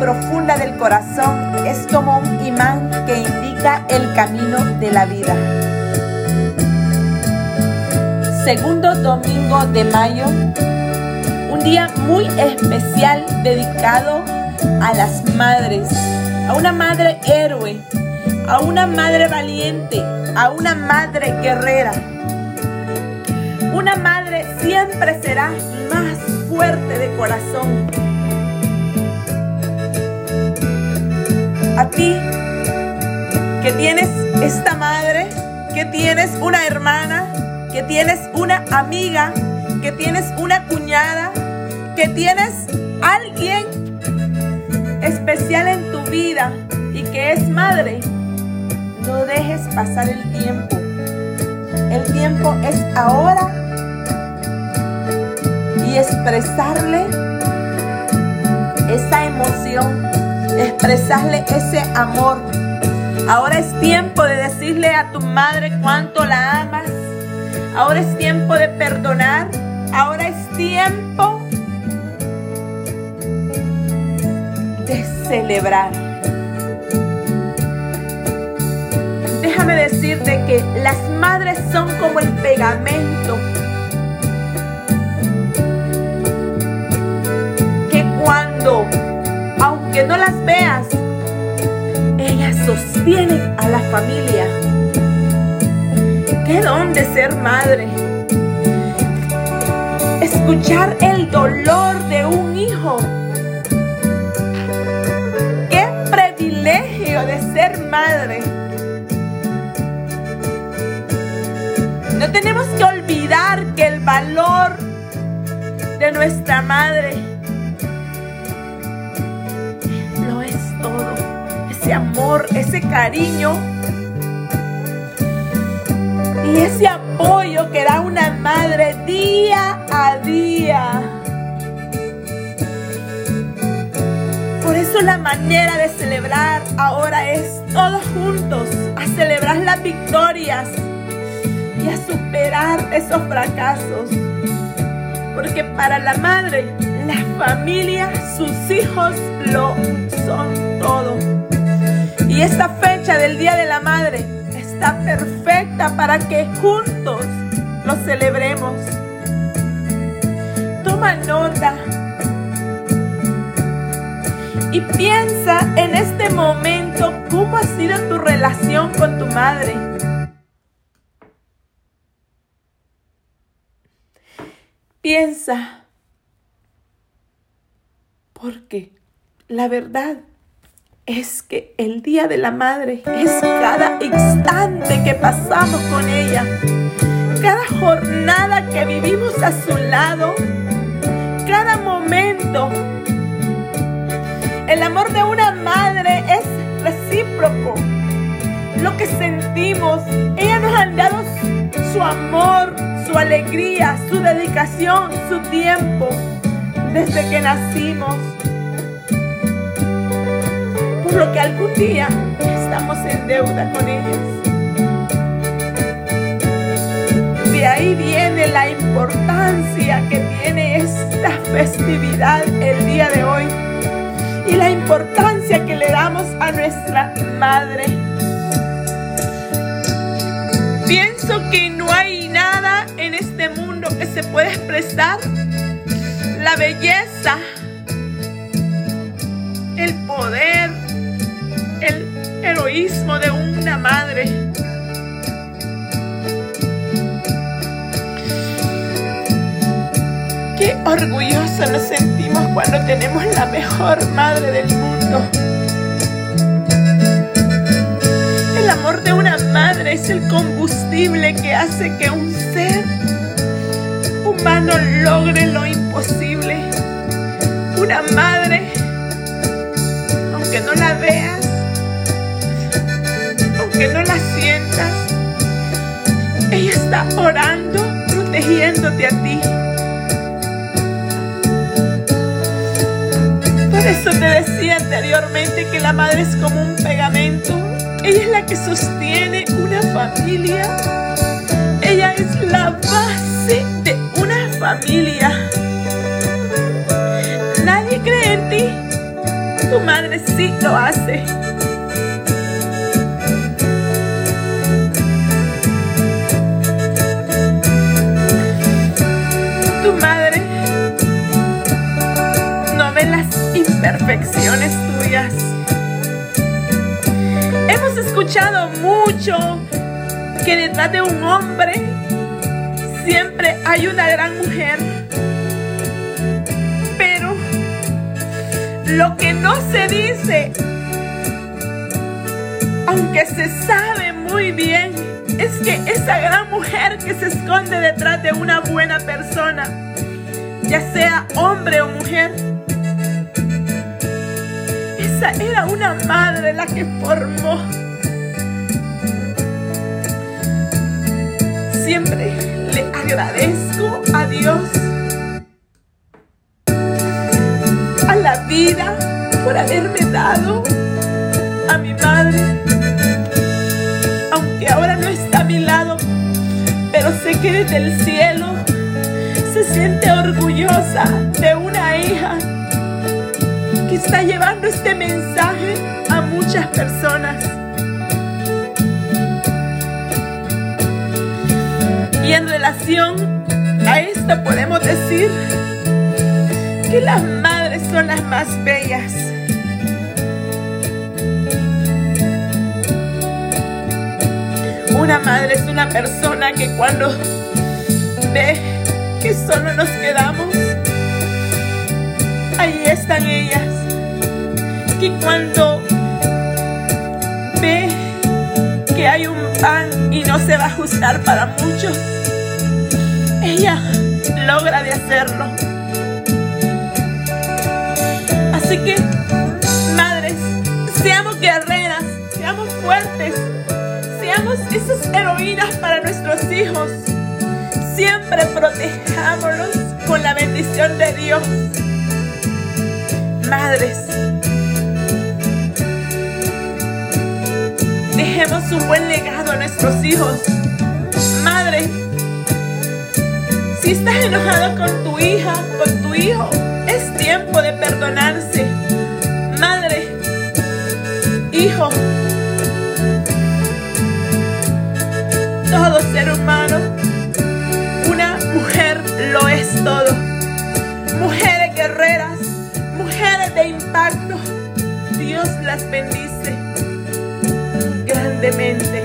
profunda del corazón es como un imán que indica el camino de la vida. Segundo domingo de mayo, un día muy especial dedicado a las madres, a una madre héroe, a una madre valiente, a una madre guerrera. Una madre siempre será más fuerte de corazón. A ti que tienes esta madre, que tienes una hermana, que tienes una amiga, que tienes una cuñada, que tienes alguien especial en tu vida y que es madre, no dejes pasar el tiempo. El tiempo es ahora y expresarle esa emoción, expresarle ese amor. Ahora es tiempo de decirle a tu madre cuánto la amas. Ahora es tiempo de perdonar. Ahora es tiempo de celebrar. Déjame decirte que las madres son como el pegamento familia. ¿Qué don de ser madre? Escuchar el dolor de un hijo. Qué privilegio de ser madre. No tenemos que olvidar que el valor de nuestra madre amor, ese cariño y ese apoyo que da una madre día a día. Por eso la manera de celebrar ahora es todos juntos, a celebrar las victorias y a superar esos fracasos. Porque para la madre, la familia, sus hijos lo son todo. Y esta fecha del Día de la Madre perfecta para que juntos lo celebremos. Toma nota y piensa en este momento cómo ha sido tu relación con tu madre. Piensa, porque la verdad es que el Día de la Madre es cada instante que pasamos con ella, cada jornada que vivimos a su lado, cada momento. El amor de una madre es recíproco. Lo que sentimos, ella nos ha dado su amor, su alegría, su dedicación, su tiempo desde que nacimos lo que algún día estamos en deuda con ellos. De ahí viene la importancia que tiene esta festividad el día de hoy y la importancia que le damos a nuestra madre. Pienso que no hay nada en este mundo que se pueda expresar la belleza, el poder, heroísmo de una madre. Qué orgullosos nos sentimos cuando tenemos la mejor madre del mundo. El amor de una madre es el combustible que hace que un ser humano logre lo imposible. Una madre, aunque no la veas, que no la sientas, ella está orando, protegiéndote a ti. Por eso te decía anteriormente que la madre es como un pegamento. Ella es la que sostiene una familia. Ella es la base de una familia. Nadie cree en ti. Tu madre sí lo hace. Tu madre no ve las imperfecciones tuyas. Hemos escuchado mucho que detrás de un hombre siempre hay una gran mujer. Pero lo que no se dice, aunque se sabe muy bien, es que esa gran mujer que se esconde detrás de una buena persona, ya sea hombre o mujer, esa era una madre la que formó. Siempre le agradezco a Dios, a la vida, por haberme dado a mi madre. Aunque ahora que desde el cielo se siente orgullosa de una hija que está llevando este mensaje a muchas personas. Y en relación a esto podemos decir que las madres son las más bellas. Una madre es una persona que cuando ve que solo nos quedamos, ahí están ellas. Que cuando ve que hay un pan y no se va a ajustar para muchos, ella logra de hacerlo. Así que, esas heroínas para nuestros hijos. Siempre protejámoslos con la bendición de Dios. Madres, dejemos un buen legado a nuestros hijos. Madre, si estás enojado con tu hija, con tu hijo, mujeres de impacto. Dios las bendice grandemente.